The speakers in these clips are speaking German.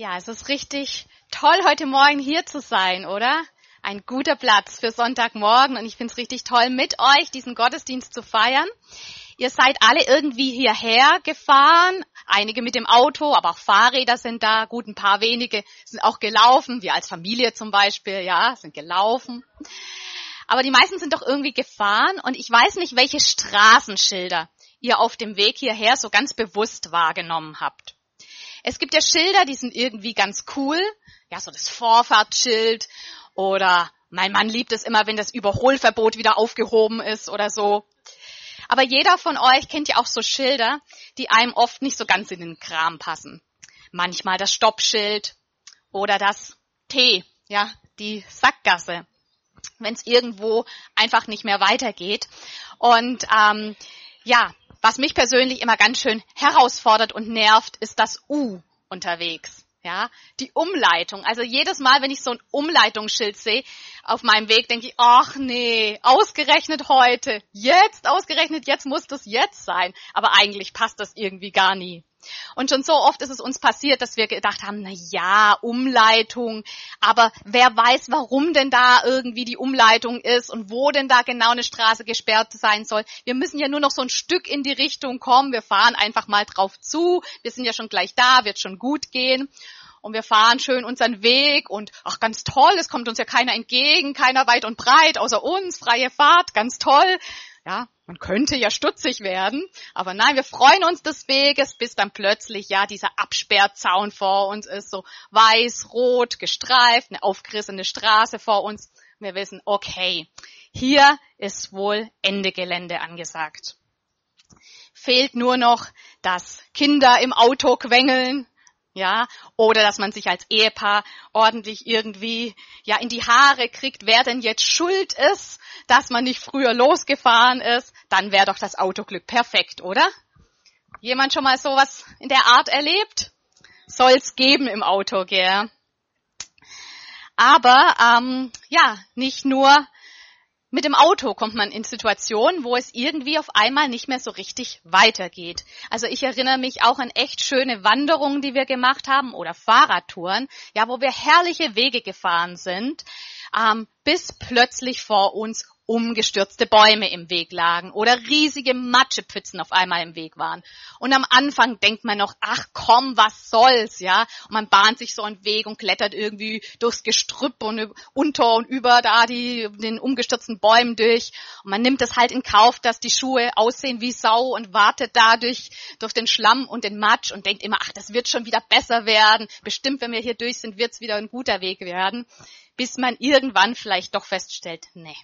Ja, es ist richtig toll, heute Morgen hier zu sein, oder? Ein guter Platz für Sonntagmorgen und ich finde es richtig toll, mit euch diesen Gottesdienst zu feiern. Ihr seid alle irgendwie hierher gefahren, einige mit dem Auto, aber auch Fahrräder sind da, gut ein paar wenige sind auch gelaufen, wir als Familie zum Beispiel, ja, sind gelaufen. Aber die meisten sind doch irgendwie gefahren und ich weiß nicht, welche Straßenschilder ihr auf dem Weg hierher so ganz bewusst wahrgenommen habt. Es gibt ja Schilder, die sind irgendwie ganz cool. Ja, so das Vorfahrtsschild oder mein Mann liebt es immer, wenn das Überholverbot wieder aufgehoben ist oder so. Aber jeder von euch kennt ja auch so Schilder, die einem oft nicht so ganz in den Kram passen. Manchmal das Stoppschild oder das T, ja, die Sackgasse, wenn es irgendwo einfach nicht mehr weitergeht. Und ähm, ja, was mich persönlich immer ganz schön herausfordert und nervt, ist das U unterwegs. Ja, die Umleitung. Also jedes Mal, wenn ich so ein Umleitungsschild sehe auf meinem Weg, denke ich, ach nee, ausgerechnet heute, jetzt ausgerechnet, jetzt muss das jetzt sein. Aber eigentlich passt das irgendwie gar nie. Und schon so oft ist es uns passiert, dass wir gedacht haben, na ja, Umleitung, aber wer weiß, warum denn da irgendwie die Umleitung ist und wo denn da genau eine Straße gesperrt sein soll. Wir müssen ja nur noch so ein Stück in die Richtung kommen. Wir fahren einfach mal drauf zu. Wir sind ja schon gleich da, wird schon gut gehen. Und wir fahren schön unseren Weg und ach ganz toll, es kommt uns ja keiner entgegen, keiner weit und breit außer uns, freie Fahrt, ganz toll. Ja, man könnte ja stutzig werden, aber nein, wir freuen uns des Weges, bis dann plötzlich ja dieser Absperrzaun vor uns ist, so weiß, rot, gestreift, eine aufgerissene Straße vor uns. Wir wissen, okay, hier ist wohl Ende Gelände angesagt. Fehlt nur noch, dass Kinder im Auto quengeln, ja, oder dass man sich als Ehepaar ordentlich irgendwie ja in die Haare kriegt, wer denn jetzt schuld ist, dass man nicht früher losgefahren ist, dann wäre doch das Autoglück perfekt, oder? Jemand schon mal sowas in der Art erlebt? Soll's geben im Auto, gell? Aber ähm, ja, nicht nur mit dem Auto kommt man in Situationen, wo es irgendwie auf einmal nicht mehr so richtig weitergeht. Also ich erinnere mich auch an echt schöne Wanderungen, die wir gemacht haben oder Fahrradtouren, ja, wo wir herrliche Wege gefahren sind, ähm, bis plötzlich vor uns umgestürzte Bäume im Weg lagen oder riesige Matschepfützen auf einmal im Weg waren. Und am Anfang denkt man noch, ach komm, was soll's, ja? Und man bahnt sich so einen Weg und klettert irgendwie durchs Gestrüpp und unter und über da die, den umgestürzten Bäumen durch. Und man nimmt es halt in Kauf, dass die Schuhe aussehen wie Sau und wartet dadurch durch den Schlamm und den Matsch und denkt immer, ach, das wird schon wieder besser werden. Bestimmt, wenn wir hier durch sind, wird's wieder ein guter Weg werden. Bis man irgendwann vielleicht doch feststellt, nee,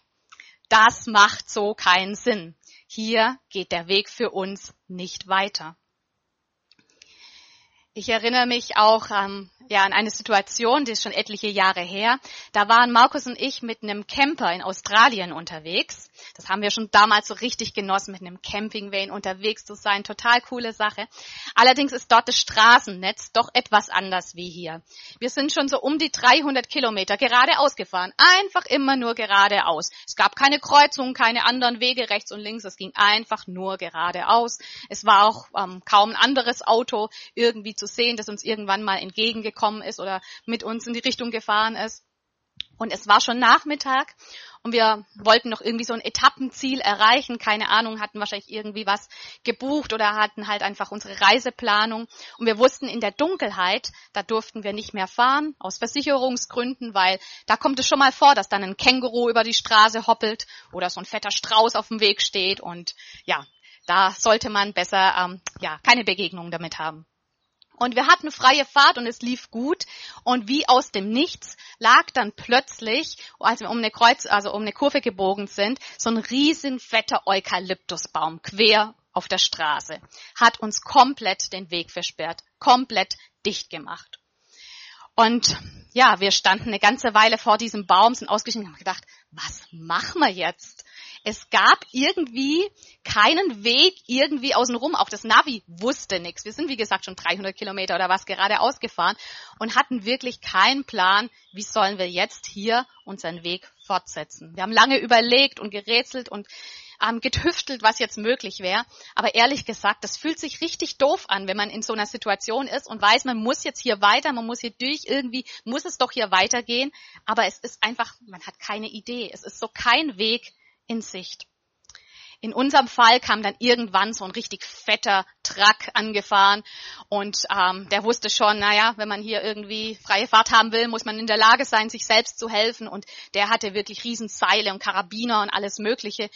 das macht so keinen Sinn. Hier geht der Weg für uns nicht weiter. Ich erinnere mich auch ähm, ja, an eine Situation, die ist schon etliche Jahre her. Da waren Markus und ich mit einem Camper in Australien unterwegs. Das haben wir schon damals so richtig genossen, mit einem Campingvan unterwegs zu sein. Total coole Sache. Allerdings ist dort das Straßennetz doch etwas anders wie hier. Wir sind schon so um die 300 Kilometer geradeaus gefahren. Einfach immer nur geradeaus. Es gab keine Kreuzungen, keine anderen Wege rechts und links. Es ging einfach nur geradeaus. Es war auch ähm, kaum ein anderes Auto irgendwie zu sehen, das uns irgendwann mal entgegengekommen ist oder mit uns in die Richtung gefahren ist. Und es war schon Nachmittag und wir wollten noch irgendwie so ein Etappenziel erreichen. Keine Ahnung, hatten wahrscheinlich irgendwie was gebucht oder hatten halt einfach unsere Reiseplanung. Und wir wussten in der Dunkelheit, da durften wir nicht mehr fahren, aus Versicherungsgründen, weil da kommt es schon mal vor, dass dann ein Känguru über die Straße hoppelt oder so ein fetter Strauß auf dem Weg steht. Und ja, da sollte man besser ähm, ja keine Begegnung damit haben. Und wir hatten freie Fahrt und es lief gut. Und wie aus dem Nichts lag dann plötzlich, als wir um eine Kreuz, also um eine Kurve gebogen sind, so ein riesen fetter Eukalyptusbaum quer auf der Straße. Hat uns komplett den Weg versperrt, komplett dicht gemacht. Und ja, wir standen eine ganze Weile vor diesem Baum, sind ausgestiegen und haben gedacht, was machen wir jetzt? Es gab irgendwie keinen Weg irgendwie außenrum. Auch das Navi wusste nichts. Wir sind, wie gesagt, schon 300 Kilometer oder was gerade ausgefahren und hatten wirklich keinen Plan, wie sollen wir jetzt hier unseren Weg fortsetzen. Wir haben lange überlegt und gerätselt und ähm, getüftelt, was jetzt möglich wäre. Aber ehrlich gesagt, das fühlt sich richtig doof an, wenn man in so einer Situation ist und weiß, man muss jetzt hier weiter, man muss hier durch, irgendwie muss es doch hier weitergehen. Aber es ist einfach, man hat keine Idee. Es ist so kein Weg in Sicht. In unserem Fall kam dann irgendwann so ein richtig fetter Truck angefahren und ähm, der wusste schon, naja, wenn man hier irgendwie freie Fahrt haben will, muss man in der Lage sein, sich selbst zu helfen und der hatte wirklich Riesenseile und Karabiner und alles Mögliche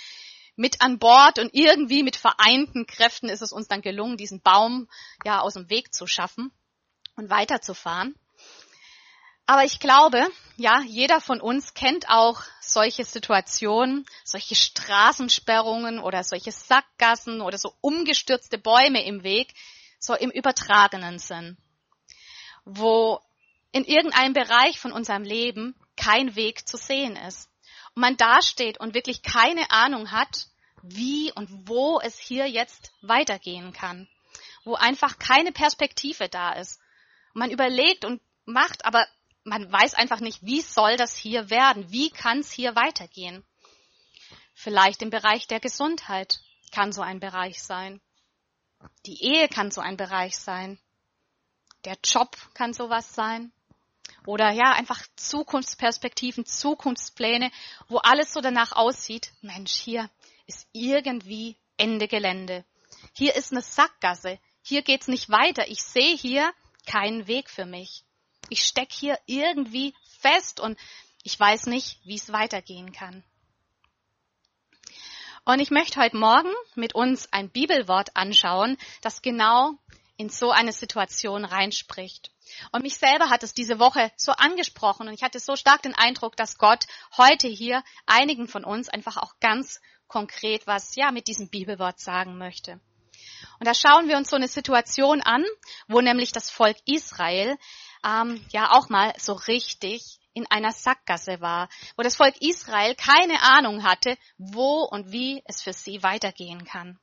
mit an Bord und irgendwie mit vereinten Kräften ist es uns dann gelungen, diesen Baum ja aus dem Weg zu schaffen und weiterzufahren. Aber ich glaube, ja, jeder von uns kennt auch solche Situationen, solche Straßensperrungen oder solche Sackgassen oder so umgestürzte Bäume im Weg, so im übertragenen Sinn, wo in irgendeinem Bereich von unserem Leben kein Weg zu sehen ist. Und man dasteht und wirklich keine Ahnung hat, wie und wo es hier jetzt weitergehen kann, wo einfach keine Perspektive da ist. Und man überlegt und macht, aber man weiß einfach nicht, wie soll das hier werden? Wie kann es hier weitergehen? Vielleicht im Bereich der Gesundheit kann so ein Bereich sein. Die Ehe kann so ein Bereich sein. Der Job kann sowas sein. Oder ja, einfach Zukunftsperspektiven, Zukunftspläne, wo alles so danach aussieht. Mensch, hier ist irgendwie Ende Gelände. Hier ist eine Sackgasse. Hier geht's nicht weiter. Ich sehe hier keinen Weg für mich ich stecke hier irgendwie fest und ich weiß nicht, wie es weitergehen kann. Und ich möchte heute Morgen mit uns ein Bibelwort anschauen, das genau in so eine Situation reinspricht. Und mich selber hat es diese Woche so angesprochen und ich hatte so stark den Eindruck, dass Gott heute hier einigen von uns einfach auch ganz konkret was ja mit diesem Bibelwort sagen möchte. Und da schauen wir uns so eine Situation an, wo nämlich das Volk Israel ähm, ja auch mal so richtig in einer Sackgasse war, wo das Volk Israel keine Ahnung hatte, wo und wie es für sie weitergehen kann.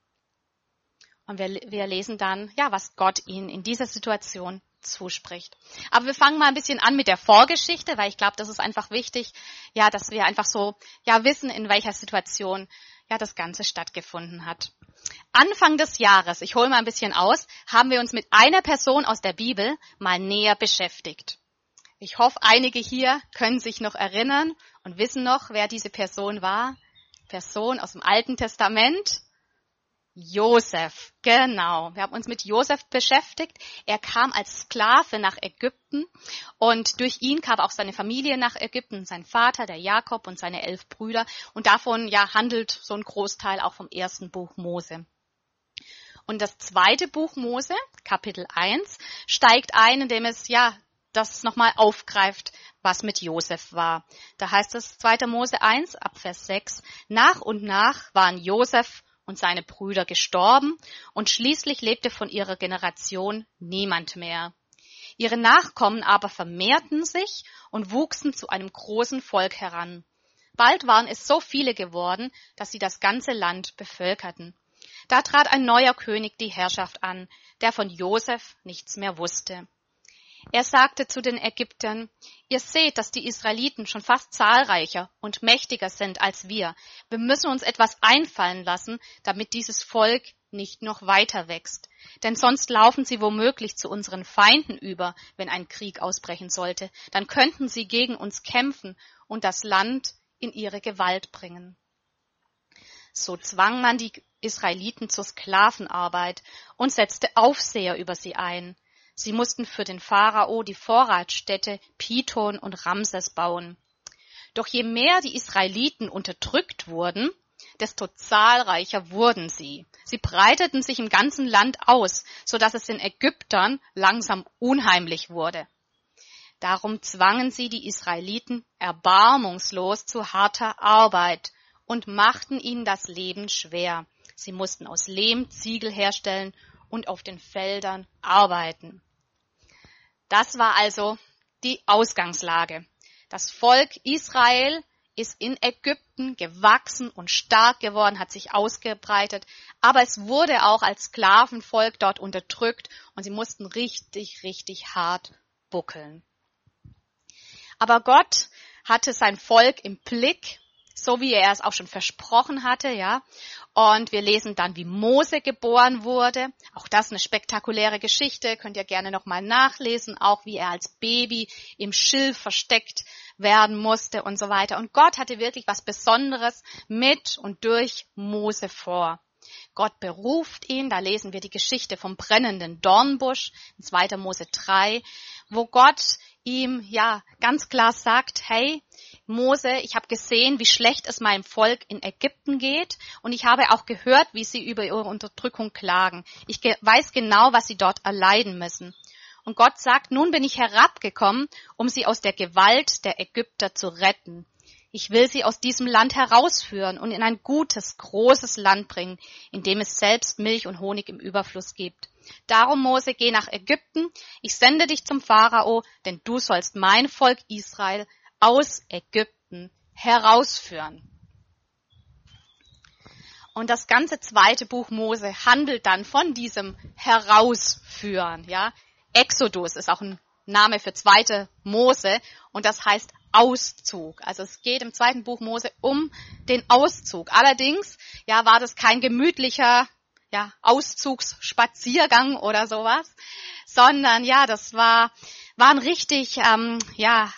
Und wir, wir lesen dann, ja, was Gott ihnen in dieser Situation zuspricht. Aber wir fangen mal ein bisschen an mit der Vorgeschichte, weil ich glaube, das ist einfach wichtig, ja, dass wir einfach so, ja, wissen, in welcher Situation ja das Ganze stattgefunden hat. Anfang des Jahres, ich hole mal ein bisschen aus, haben wir uns mit einer Person aus der Bibel mal näher beschäftigt. Ich hoffe, einige hier können sich noch erinnern und wissen noch, wer diese Person war. Person aus dem Alten Testament. Josef, genau. Wir haben uns mit Josef beschäftigt. Er kam als Sklave nach Ägypten und durch ihn kam auch seine Familie nach Ägypten, sein Vater, der Jakob und seine elf Brüder. Und davon ja handelt so ein Großteil auch vom ersten Buch Mose. Und das zweite Buch Mose, Kapitel 1, steigt ein, indem es ja das nochmal aufgreift, was mit Josef war. Da heißt es 2. Mose 1 ab Vers 6, nach und nach waren Josef und seine Brüder gestorben und schließlich lebte von ihrer Generation niemand mehr. Ihre Nachkommen aber vermehrten sich und wuchsen zu einem großen Volk heran. Bald waren es so viele geworden, dass sie das ganze Land bevölkerten. Da trat ein neuer König die Herrschaft an, der von Josef nichts mehr wusste. Er sagte zu den Ägyptern, ihr seht, dass die Israeliten schon fast zahlreicher und mächtiger sind als wir. Wir müssen uns etwas einfallen lassen, damit dieses Volk nicht noch weiter wächst. Denn sonst laufen sie womöglich zu unseren Feinden über, wenn ein Krieg ausbrechen sollte. Dann könnten sie gegen uns kämpfen und das Land in ihre Gewalt bringen. So zwang man die Israeliten zur Sklavenarbeit und setzte Aufseher über sie ein. Sie mussten für den Pharao die Vorratsstädte Pithon und Ramses bauen. Doch je mehr die Israeliten unterdrückt wurden, desto zahlreicher wurden sie. Sie breiteten sich im ganzen Land aus, so dass es den Ägyptern langsam unheimlich wurde. Darum zwangen sie die Israeliten erbarmungslos zu harter Arbeit und machten ihnen das Leben schwer. Sie mussten aus Lehm Ziegel herstellen und auf den Feldern arbeiten. Das war also die Ausgangslage. Das Volk Israel ist in Ägypten gewachsen und stark geworden, hat sich ausgebreitet, aber es wurde auch als Sklavenvolk dort unterdrückt und sie mussten richtig, richtig hart buckeln. Aber Gott hatte sein Volk im Blick, so wie er es auch schon versprochen hatte, ja. Und wir lesen dann, wie Mose geboren wurde. Auch das eine spektakuläre Geschichte, könnt ihr gerne nochmal nachlesen, auch wie er als Baby im Schilf versteckt werden musste und so weiter. Und Gott hatte wirklich was Besonderes mit und durch Mose vor. Gott beruft ihn, da lesen wir die Geschichte vom brennenden Dornbusch in 2. Mose 3, wo Gott ihm ja ganz klar sagt, hey Mose, ich habe gesehen, wie schlecht es meinem Volk in Ägypten geht und ich habe auch gehört, wie sie über ihre Unterdrückung klagen. Ich weiß genau, was sie dort erleiden müssen. Und Gott sagt, nun bin ich herabgekommen, um sie aus der Gewalt der Ägypter zu retten. Ich will sie aus diesem Land herausführen und in ein gutes, großes Land bringen, in dem es selbst Milch und Honig im Überfluss gibt. Darum, Mose, geh nach Ägypten, ich sende dich zum Pharao, denn du sollst mein Volk Israel aus Ägypten herausführen. Und das ganze zweite Buch Mose handelt dann von diesem Herausführen, ja. Exodus ist auch ein Name für zweite Mose und das heißt Auszug. Also es geht im zweiten Buch Mose um den Auszug. Allerdings, ja, war das kein gemütlicher, ja, Auszugsspaziergang oder sowas, sondern ja, das war, war ein richtig, ähm, ja,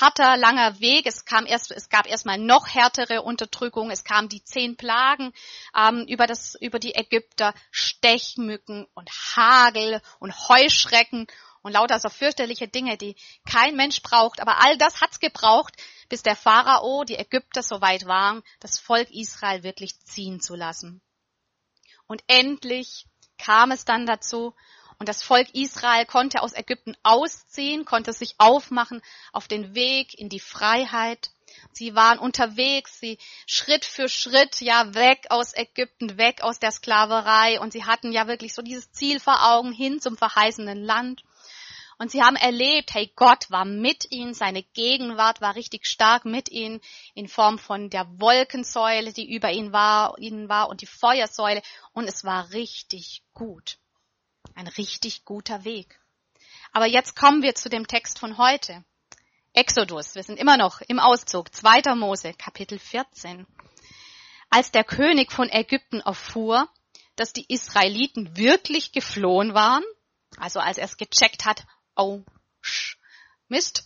harter, langer Weg. Es kam erst, es gab erstmal noch härtere Unterdrückung. Es kamen die zehn Plagen ähm, über das, über die Ägypter, Stechmücken und Hagel und Heuschrecken und lauter so fürchterliche Dinge, die kein Mensch braucht. Aber all das hat's gebraucht, bis der Pharao, die Ägypter so weit waren, das Volk Israel wirklich ziehen zu lassen. Und endlich kam es dann dazu, und das Volk Israel konnte aus Ägypten ausziehen, konnte sich aufmachen auf den Weg in die Freiheit. Sie waren unterwegs, sie Schritt für Schritt, ja, weg aus Ägypten, weg aus der Sklaverei. Und sie hatten ja wirklich so dieses Ziel vor Augen hin zum verheißenen Land. Und sie haben erlebt, hey, Gott war mit ihnen, seine Gegenwart war richtig stark mit ihnen in Form von der Wolkensäule, die über ihnen war, ihnen war und die Feuersäule. Und es war richtig gut. Ein richtig guter Weg. Aber jetzt kommen wir zu dem Text von heute. Exodus. Wir sind immer noch im Auszug. 2. Mose, Kapitel 14. Als der König von Ägypten erfuhr, dass die Israeliten wirklich geflohen waren, also als er es gecheckt hat, oh, sch, Mist,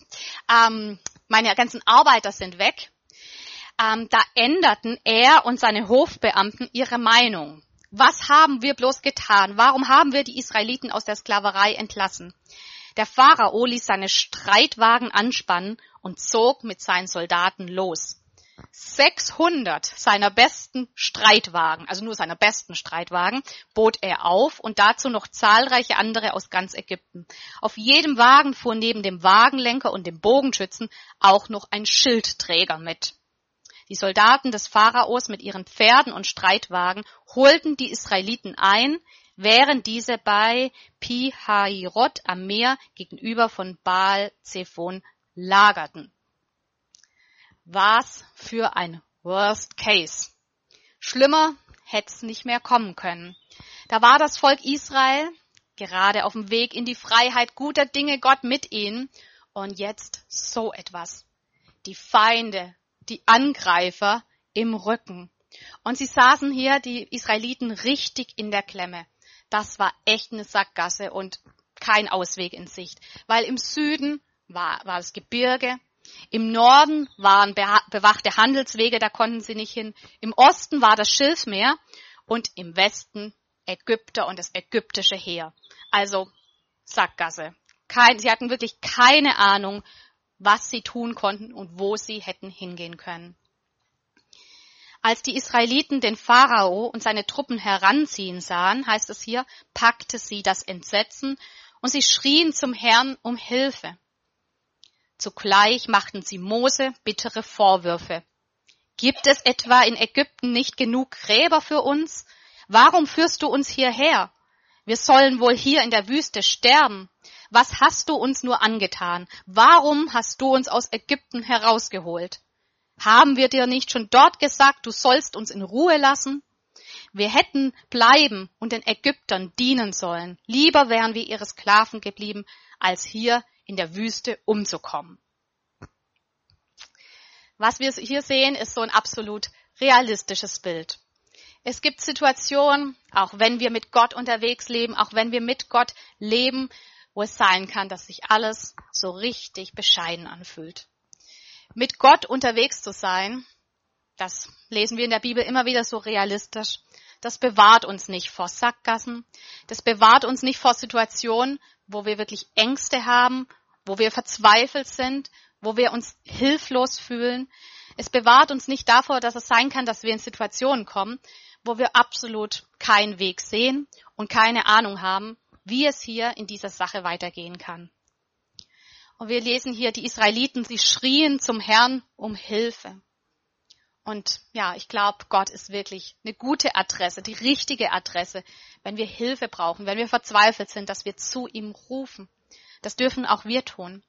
ähm, meine ganzen Arbeiter sind weg, ähm, da änderten er und seine Hofbeamten ihre Meinung. Was haben wir bloß getan? Warum haben wir die Israeliten aus der Sklaverei entlassen? Der Pharao ließ seine Streitwagen anspannen und zog mit seinen Soldaten los. 600 seiner besten Streitwagen, also nur seiner besten Streitwagen, bot er auf und dazu noch zahlreiche andere aus ganz Ägypten. Auf jedem Wagen fuhr neben dem Wagenlenker und dem Bogenschützen auch noch ein Schildträger mit. Die Soldaten des Pharaos mit ihren Pferden und Streitwagen holten die Israeliten ein, während diese bei Pi-Hairot am Meer gegenüber von Baal Zephon lagerten. Was für ein Worst Case. Schlimmer hätte es nicht mehr kommen können. Da war das Volk Israel gerade auf dem Weg in die Freiheit guter Dinge, Gott mit ihnen. Und jetzt so etwas. Die Feinde die Angreifer im Rücken. Und sie saßen hier, die Israeliten, richtig in der Klemme. Das war echt eine Sackgasse und kein Ausweg in Sicht. Weil im Süden war, war das Gebirge, im Norden waren bewachte Handelswege, da konnten sie nicht hin. Im Osten war das Schilfmeer und im Westen Ägypter und das ägyptische Heer. Also Sackgasse. Kein, sie hatten wirklich keine Ahnung, was sie tun konnten und wo sie hätten hingehen können. Als die Israeliten den Pharao und seine Truppen heranziehen sahen, heißt es hier, packte sie das Entsetzen und sie schrien zum Herrn um Hilfe. Zugleich machten sie Mose bittere Vorwürfe. Gibt es etwa in Ägypten nicht genug Gräber für uns? Warum führst du uns hierher? Wir sollen wohl hier in der Wüste sterben. Was hast du uns nur angetan? Warum hast du uns aus Ägypten herausgeholt? Haben wir dir nicht schon dort gesagt, du sollst uns in Ruhe lassen? Wir hätten bleiben und den Ägyptern dienen sollen. Lieber wären wir ihre Sklaven geblieben, als hier in der Wüste umzukommen. Was wir hier sehen, ist so ein absolut realistisches Bild. Es gibt Situationen, auch wenn wir mit Gott unterwegs leben, auch wenn wir mit Gott leben, wo es sein kann, dass sich alles so richtig bescheiden anfühlt. Mit Gott unterwegs zu sein, das lesen wir in der Bibel immer wieder so realistisch. Das bewahrt uns nicht vor Sackgassen. Das bewahrt uns nicht vor Situationen, wo wir wirklich Ängste haben, wo wir verzweifelt sind, wo wir uns hilflos fühlen. Es bewahrt uns nicht davor, dass es sein kann, dass wir in Situationen kommen, wo wir absolut keinen Weg sehen und keine Ahnung haben, wie es hier in dieser Sache weitergehen kann. Und wir lesen hier, die Israeliten, sie schrien zum Herrn um Hilfe. Und ja, ich glaube, Gott ist wirklich eine gute Adresse, die richtige Adresse, wenn wir Hilfe brauchen, wenn wir verzweifelt sind, dass wir zu ihm rufen. Das dürfen auch wir tun.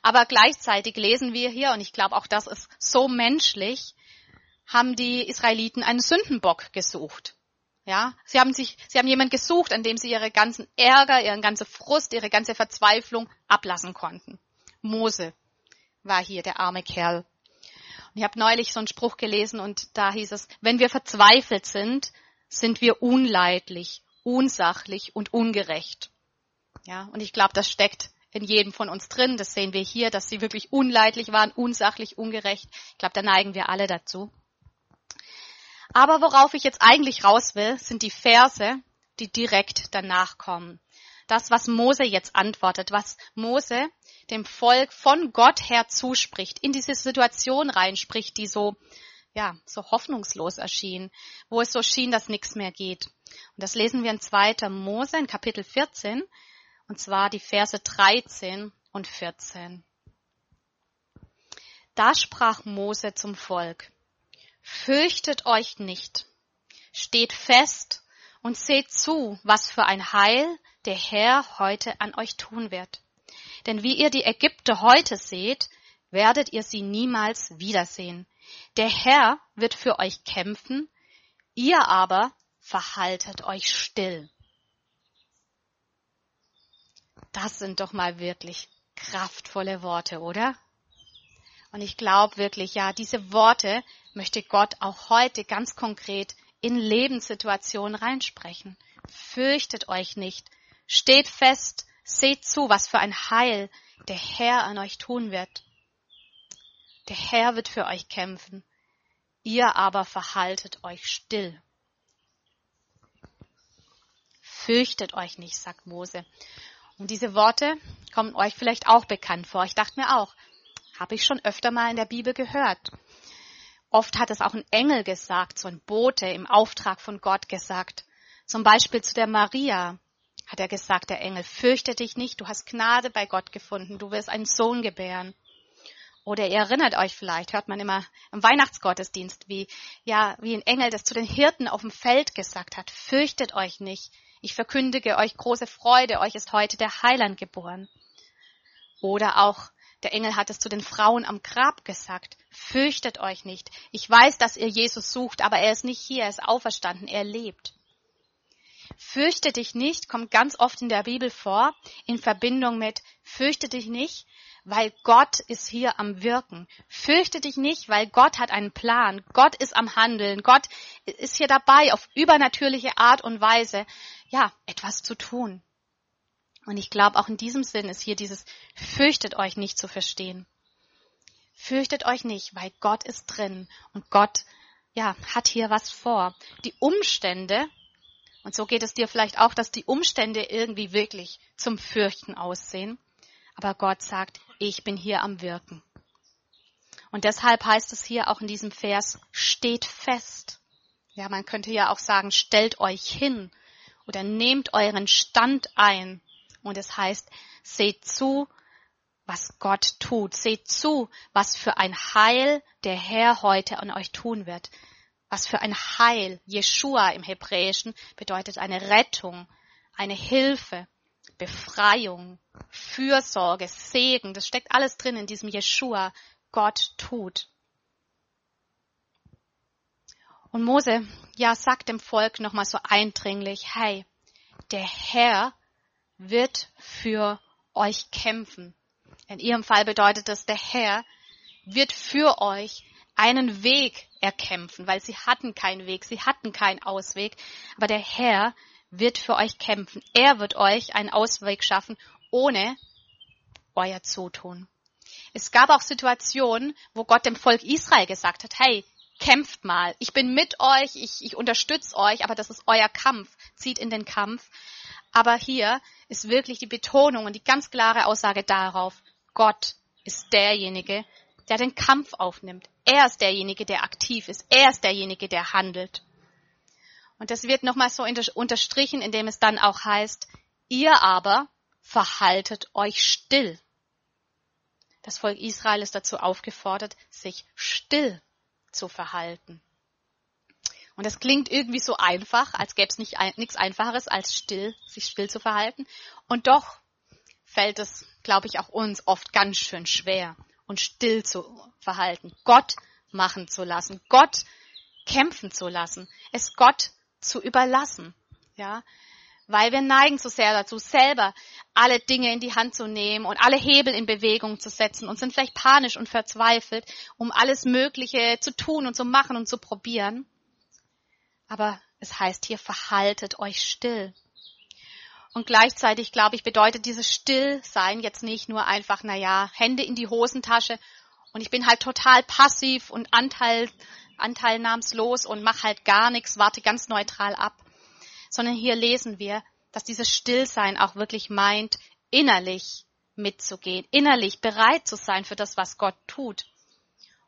Aber gleichzeitig lesen wir hier, und ich glaube auch das ist so menschlich, haben die Israeliten einen Sündenbock gesucht. Ja, sie haben sich, sie haben jemanden gesucht, an dem sie ihre ganzen Ärger, ihren ganzen Frust, ihre ganze Verzweiflung ablassen konnten. Mose war hier der arme Kerl. Und ich habe neulich so einen Spruch gelesen und da hieß es, wenn wir verzweifelt sind, sind wir unleidlich, unsachlich und ungerecht. Ja, und ich glaube, das steckt in jedem von uns drin. Das sehen wir hier, dass sie wirklich unleidlich waren, unsachlich, ungerecht. Ich glaube, da neigen wir alle dazu. Aber worauf ich jetzt eigentlich raus will, sind die Verse, die direkt danach kommen. Das, was Mose jetzt antwortet, was Mose dem Volk von Gott her zuspricht, in diese Situation reinspricht, die so, ja, so hoffnungslos erschien, wo es so schien, dass nichts mehr geht. Und das lesen wir in 2. Mose in Kapitel 14, und zwar die Verse 13 und 14. Da sprach Mose zum Volk, Fürchtet euch nicht, steht fest und seht zu, was für ein Heil der Herr heute an euch tun wird. Denn wie ihr die Ägypter heute seht, werdet ihr sie niemals wiedersehen. Der Herr wird für euch kämpfen, ihr aber verhaltet euch still. Das sind doch mal wirklich kraftvolle Worte, oder? Und ich glaube wirklich, ja, diese Worte möchte Gott auch heute ganz konkret in Lebenssituationen reinsprechen. Fürchtet euch nicht. Steht fest. Seht zu, was für ein Heil der Herr an euch tun wird. Der Herr wird für euch kämpfen. Ihr aber verhaltet euch still. Fürchtet euch nicht, sagt Mose. Und diese Worte kommen euch vielleicht auch bekannt vor. Ich dachte mir auch, habe ich schon öfter mal in der Bibel gehört. Oft hat es auch ein Engel gesagt, so ein Bote im Auftrag von Gott gesagt. Zum Beispiel zu der Maria hat er gesagt, der Engel, fürchte dich nicht, du hast Gnade bei Gott gefunden, du wirst einen Sohn gebären. Oder ihr erinnert euch vielleicht, hört man immer im Weihnachtsgottesdienst, wie, ja, wie ein Engel das zu den Hirten auf dem Feld gesagt hat, fürchtet euch nicht, ich verkündige euch große Freude, euch ist heute der Heiland geboren. Oder auch der Engel hat es zu den Frauen am Grab gesagt. Fürchtet euch nicht. Ich weiß, dass ihr Jesus sucht, aber er ist nicht hier, er ist auferstanden, er lebt. Fürchte dich nicht kommt ganz oft in der Bibel vor, in Verbindung mit fürchte dich nicht, weil Gott ist hier am Wirken. Fürchte dich nicht, weil Gott hat einen Plan. Gott ist am Handeln. Gott ist hier dabei, auf übernatürliche Art und Weise, ja, etwas zu tun. Und ich glaube, auch in diesem Sinn ist hier dieses fürchtet euch nicht zu verstehen. Fürchtet euch nicht, weil Gott ist drin und Gott, ja, hat hier was vor. Die Umstände, und so geht es dir vielleicht auch, dass die Umstände irgendwie wirklich zum Fürchten aussehen. Aber Gott sagt, ich bin hier am Wirken. Und deshalb heißt es hier auch in diesem Vers, steht fest. Ja, man könnte ja auch sagen, stellt euch hin oder nehmt euren Stand ein und es heißt, seht zu, was Gott tut. Seht zu, was für ein Heil der Herr heute an euch tun wird. Was für ein Heil. Jeshua im Hebräischen bedeutet eine Rettung, eine Hilfe, Befreiung, Fürsorge, Segen. Das steckt alles drin in diesem Jeshua. Gott tut. Und Mose, ja, sagt dem Volk nochmal so eindringlich, hey, der Herr wird für euch kämpfen. In ihrem Fall bedeutet das, der Herr wird für euch einen Weg erkämpfen, weil sie hatten keinen Weg, sie hatten keinen Ausweg. Aber der Herr wird für euch kämpfen. Er wird euch einen Ausweg schaffen, ohne euer Zutun. Es gab auch Situationen, wo Gott dem Volk Israel gesagt hat, hey, kämpft mal, ich bin mit euch, ich, ich unterstütze euch, aber das ist euer Kampf, zieht in den Kampf. Aber hier ist wirklich die Betonung und die ganz klare Aussage darauf, Gott ist derjenige, der den Kampf aufnimmt. Er ist derjenige, der aktiv ist. Er ist derjenige, der handelt. Und das wird nochmal so unterstrichen, indem es dann auch heißt, ihr aber verhaltet euch still. Das Volk Israel ist dazu aufgefordert, sich still zu verhalten. Und das klingt irgendwie so einfach, als gäbe es nichts Einfacheres als still, sich still zu verhalten. Und doch fällt es, glaube ich, auch uns oft ganz schön schwer, uns still zu verhalten, Gott machen zu lassen, Gott kämpfen zu lassen, es Gott zu überlassen. Ja, weil wir neigen so sehr dazu, selber alle Dinge in die Hand zu nehmen und alle Hebel in Bewegung zu setzen und sind vielleicht panisch und verzweifelt, um alles Mögliche zu tun und zu machen und zu probieren. Aber es heißt hier, verhaltet euch still. Und gleichzeitig, glaube ich, bedeutet dieses Stillsein jetzt nicht nur einfach, na ja, Hände in die Hosentasche und ich bin halt total passiv und anteil, anteilnahmslos und mache halt gar nichts, warte ganz neutral ab sondern hier lesen wir, dass dieses Stillsein auch wirklich meint, innerlich mitzugehen, innerlich bereit zu sein für das, was Gott tut.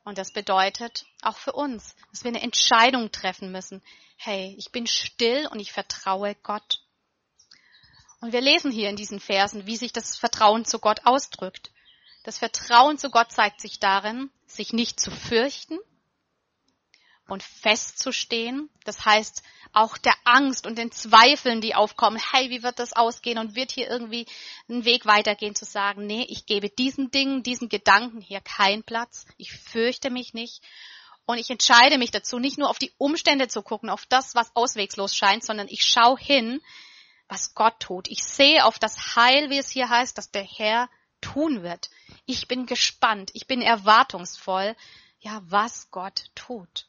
Und das bedeutet auch für uns, dass wir eine Entscheidung treffen müssen. Hey, ich bin still und ich vertraue Gott. Und wir lesen hier in diesen Versen, wie sich das Vertrauen zu Gott ausdrückt. Das Vertrauen zu Gott zeigt sich darin, sich nicht zu fürchten, und festzustehen. Das heißt, auch der Angst und den Zweifeln, die aufkommen, hey, wie wird das ausgehen und wird hier irgendwie ein Weg weitergehen, zu sagen, nee, ich gebe diesen Dingen, diesen Gedanken hier keinen Platz. Ich fürchte mich nicht. Und ich entscheide mich dazu, nicht nur auf die Umstände zu gucken, auf das, was auswegslos scheint, sondern ich schaue hin, was Gott tut. Ich sehe auf das Heil, wie es hier heißt, dass der Herr tun wird. Ich bin gespannt, ich bin erwartungsvoll, ja, was Gott tut.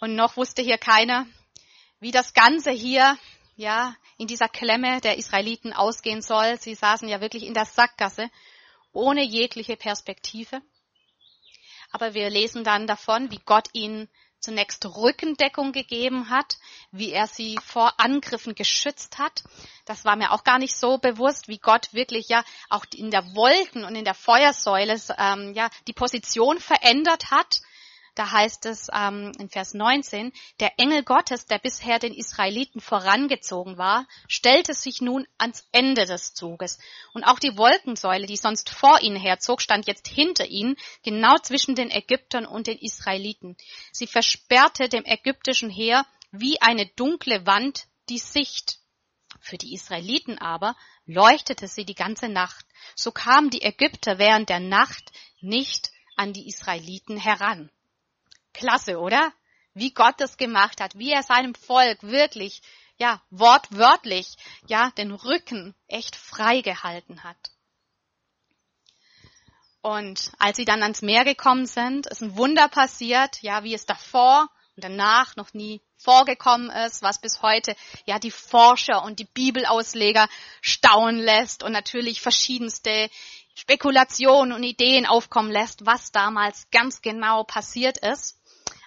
Und noch wusste hier keiner, wie das Ganze hier, ja, in dieser Klemme der Israeliten ausgehen soll. Sie saßen ja wirklich in der Sackgasse, ohne jegliche Perspektive. Aber wir lesen dann davon, wie Gott ihnen zunächst Rückendeckung gegeben hat, wie er sie vor Angriffen geschützt hat. Das war mir auch gar nicht so bewusst, wie Gott wirklich ja auch in der Wolken und in der Feuersäule ähm, ja die Position verändert hat da heißt es ähm, in Vers 19, der Engel Gottes, der bisher den Israeliten vorangezogen war, stellte sich nun ans Ende des Zuges. Und auch die Wolkensäule, die sonst vor ihnen herzog, stand jetzt hinter ihnen, genau zwischen den Ägyptern und den Israeliten. Sie versperrte dem ägyptischen Heer wie eine dunkle Wand die Sicht. Für die Israeliten aber leuchtete sie die ganze Nacht. So kamen die Ägypter während der Nacht nicht an die Israeliten heran. Klasse, oder? Wie Gott das gemacht hat, wie er seinem Volk wirklich, ja, wortwörtlich, ja, den Rücken echt frei gehalten hat. Und als sie dann ans Meer gekommen sind, ist ein Wunder passiert, ja, wie es davor und danach noch nie vorgekommen ist, was bis heute ja die Forscher und die Bibelausleger staunen lässt und natürlich verschiedenste Spekulationen und Ideen aufkommen lässt, was damals ganz genau passiert ist.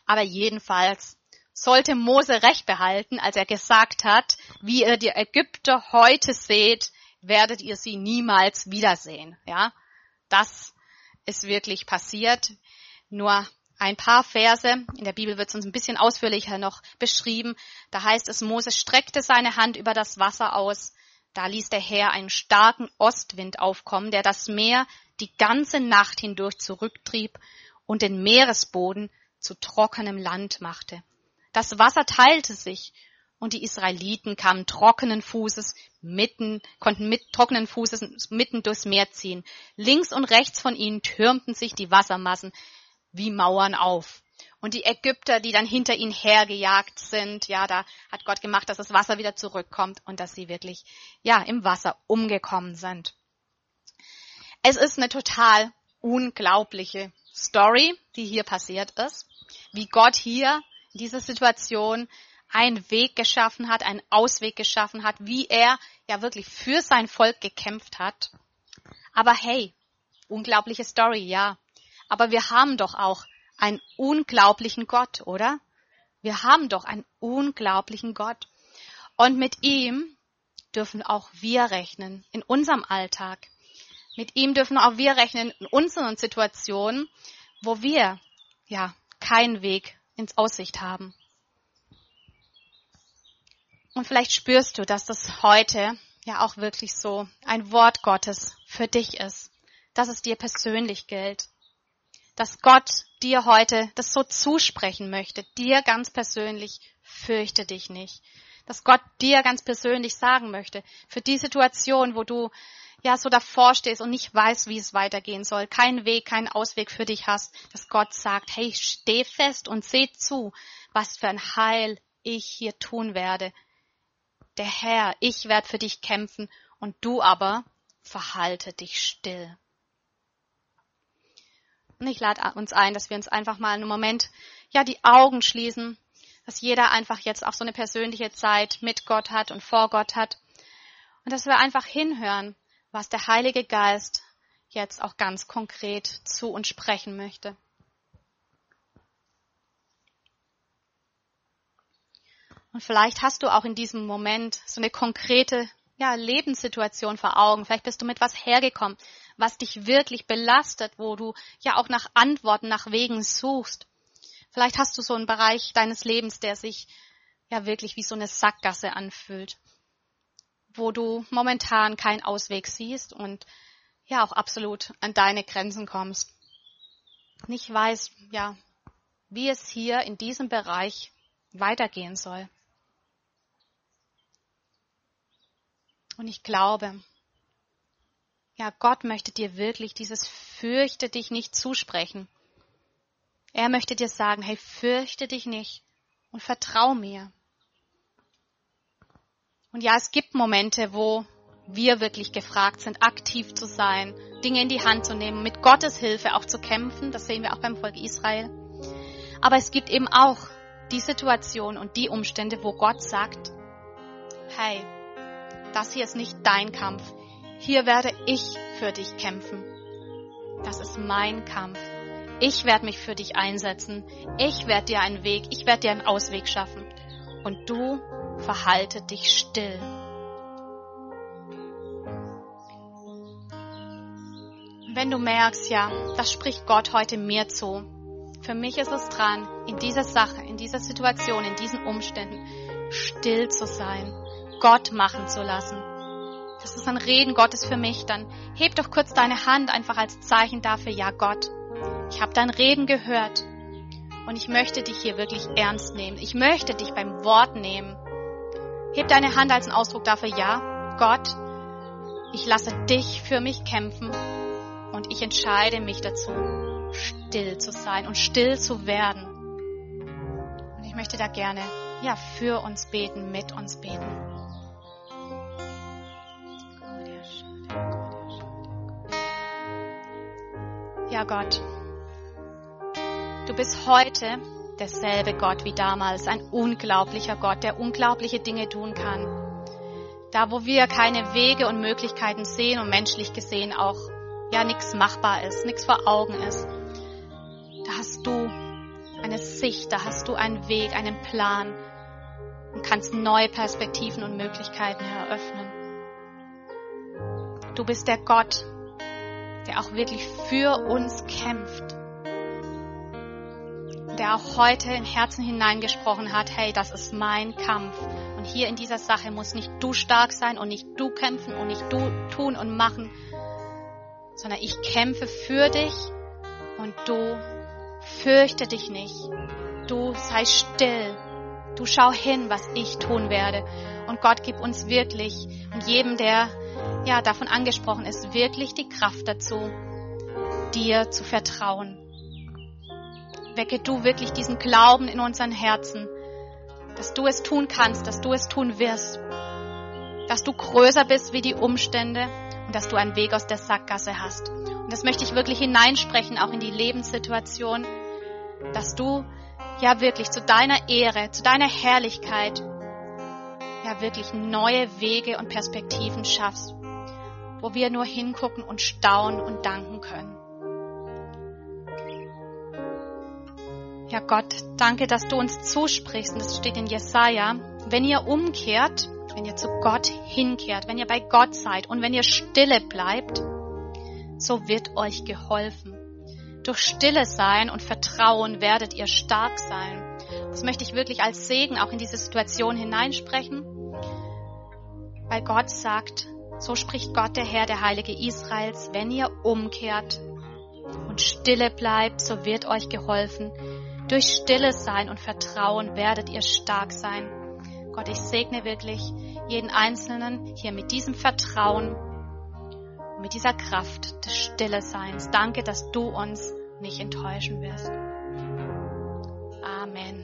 Aber jedenfalls sollte Mose recht behalten, als er gesagt hat, wie ihr die Ägypter heute seht, werdet ihr sie niemals wiedersehen. Ja, das ist wirklich passiert. Nur ein paar Verse, in der Bibel wird es uns ein bisschen ausführlicher noch beschrieben. Da heißt es, Mose streckte seine Hand über das Wasser aus. Da ließ der Herr einen starken Ostwind aufkommen, der das Meer die ganze Nacht hindurch zurücktrieb und den Meeresboden zu trockenem Land machte. Das Wasser teilte sich und die Israeliten kamen trockenen Fußes mitten, konnten mit trockenen Fußes mitten durchs Meer ziehen. Links und rechts von ihnen türmten sich die Wassermassen wie Mauern auf. Und die Ägypter, die dann hinter ihnen hergejagt sind, ja, da hat Gott gemacht, dass das Wasser wieder zurückkommt und dass sie wirklich, ja, im Wasser umgekommen sind. Es ist eine total unglaubliche Story, die hier passiert ist, wie Gott hier in dieser Situation einen Weg geschaffen hat, einen Ausweg geschaffen hat, wie er ja wirklich für sein Volk gekämpft hat. Aber hey, unglaubliche Story, ja. Aber wir haben doch auch einen unglaublichen Gott, oder? Wir haben doch einen unglaublichen Gott. Und mit ihm dürfen auch wir rechnen in unserem Alltag. Mit ihm dürfen auch wir rechnen in unseren Situationen, wo wir ja keinen Weg ins Aussicht haben. Und vielleicht spürst du, dass das heute ja auch wirklich so ein Wort Gottes für dich ist, dass es dir persönlich gilt, dass Gott dir heute das so zusprechen möchte, dir ganz persönlich, fürchte dich nicht, dass Gott dir ganz persönlich sagen möchte, für die Situation, wo du ja so davor stehst und nicht weißt, wie es weitergehen soll, keinen Weg, keinen Ausweg für dich hast, dass Gott sagt, hey, steh fest und seh zu, was für ein Heil ich hier tun werde, der Herr, ich werde für dich kämpfen und du aber verhalte dich still. Und ich lade uns ein, dass wir uns einfach mal einen Moment, ja, die Augen schließen, dass jeder einfach jetzt auch so eine persönliche Zeit mit Gott hat und vor Gott hat. Und dass wir einfach hinhören, was der Heilige Geist jetzt auch ganz konkret zu uns sprechen möchte. Und vielleicht hast du auch in diesem Moment so eine konkrete ja, Lebenssituation vor Augen. Vielleicht bist du mit was hergekommen, was dich wirklich belastet, wo du ja auch nach Antworten, nach Wegen suchst. Vielleicht hast du so einen Bereich deines Lebens, der sich ja wirklich wie so eine Sackgasse anfühlt, wo du momentan keinen Ausweg siehst und ja auch absolut an deine Grenzen kommst. Nicht weißt, ja, wie es hier in diesem Bereich weitergehen soll. Und ich glaube, ja, Gott möchte dir wirklich dieses fürchte dich nicht zusprechen. Er möchte dir sagen, hey, fürchte dich nicht und vertrau mir. Und ja, es gibt Momente, wo wir wirklich gefragt sind, aktiv zu sein, Dinge in die Hand zu nehmen, mit Gottes Hilfe auch zu kämpfen. Das sehen wir auch beim Volk Israel. Aber es gibt eben auch die Situation und die Umstände, wo Gott sagt, hey, das hier ist nicht dein Kampf. Hier werde ich für dich kämpfen. Das ist mein Kampf. Ich werde mich für dich einsetzen. Ich werde dir einen Weg, ich werde dir einen Ausweg schaffen. Und du verhalte dich still. Wenn du merkst, ja, das spricht Gott heute mir zu. Für mich ist es dran, in dieser Sache, in dieser Situation, in diesen Umständen still zu sein Gott machen zu lassen. Das ist ein Reden Gottes für mich. Dann heb doch kurz deine Hand einfach als Zeichen dafür, ja Gott, ich habe dein Reden gehört und ich möchte dich hier wirklich ernst nehmen. Ich möchte dich beim Wort nehmen. Heb deine Hand als einen Ausdruck dafür, ja Gott, ich lasse dich für mich kämpfen und ich entscheide mich dazu, still zu sein und still zu werden. Und ich möchte da gerne ja für uns beten, mit uns beten. Ja, Gott, du bist heute derselbe Gott wie damals, ein unglaublicher Gott, der unglaubliche Dinge tun kann. Da, wo wir keine Wege und Möglichkeiten sehen und menschlich gesehen auch ja nichts machbar ist, nichts vor Augen ist, da hast du eine Sicht, da hast du einen Weg, einen Plan und kannst neue Perspektiven und Möglichkeiten eröffnen. Du bist der Gott, der auch wirklich für uns kämpft. Der auch heute im Herzen hineingesprochen hat, hey, das ist mein Kampf. Und hier in dieser Sache muss nicht du stark sein und nicht du kämpfen und nicht du tun und machen, sondern ich kämpfe für dich und du fürchte dich nicht. Du sei still. Du schau hin, was ich tun werde. Und Gott gib uns wirklich und jedem, der ja, davon angesprochen ist, wirklich die Kraft dazu, dir zu vertrauen. Wecke du wirklich diesen Glauben in unseren Herzen, dass du es tun kannst, dass du es tun wirst, dass du größer bist wie die Umstände und dass du einen Weg aus der Sackgasse hast. Und das möchte ich wirklich hineinsprechen, auch in die Lebenssituation, dass du ja wirklich zu deiner Ehre, zu deiner Herrlichkeit, ja wirklich neue Wege und Perspektiven schaffst, wo wir nur hingucken und staunen und danken können. Ja Gott, danke, dass du uns zusprichst, und das steht in Jesaja, wenn ihr umkehrt, wenn ihr zu Gott hinkehrt, wenn ihr bei Gott seid und wenn ihr stille bleibt, so wird euch geholfen. Durch Stille sein und Vertrauen werdet ihr stark sein. Das möchte ich wirklich als Segen auch in diese Situation hineinsprechen, weil Gott sagt, so spricht Gott der Herr, der Heilige Israels, wenn ihr umkehrt und stille bleibt, so wird euch geholfen. Durch Stille sein und Vertrauen werdet ihr stark sein. Gott, ich segne wirklich jeden Einzelnen hier mit diesem Vertrauen, mit dieser Kraft des Stille Seins. Danke, dass du uns nicht enttäuschen wirst. Amen.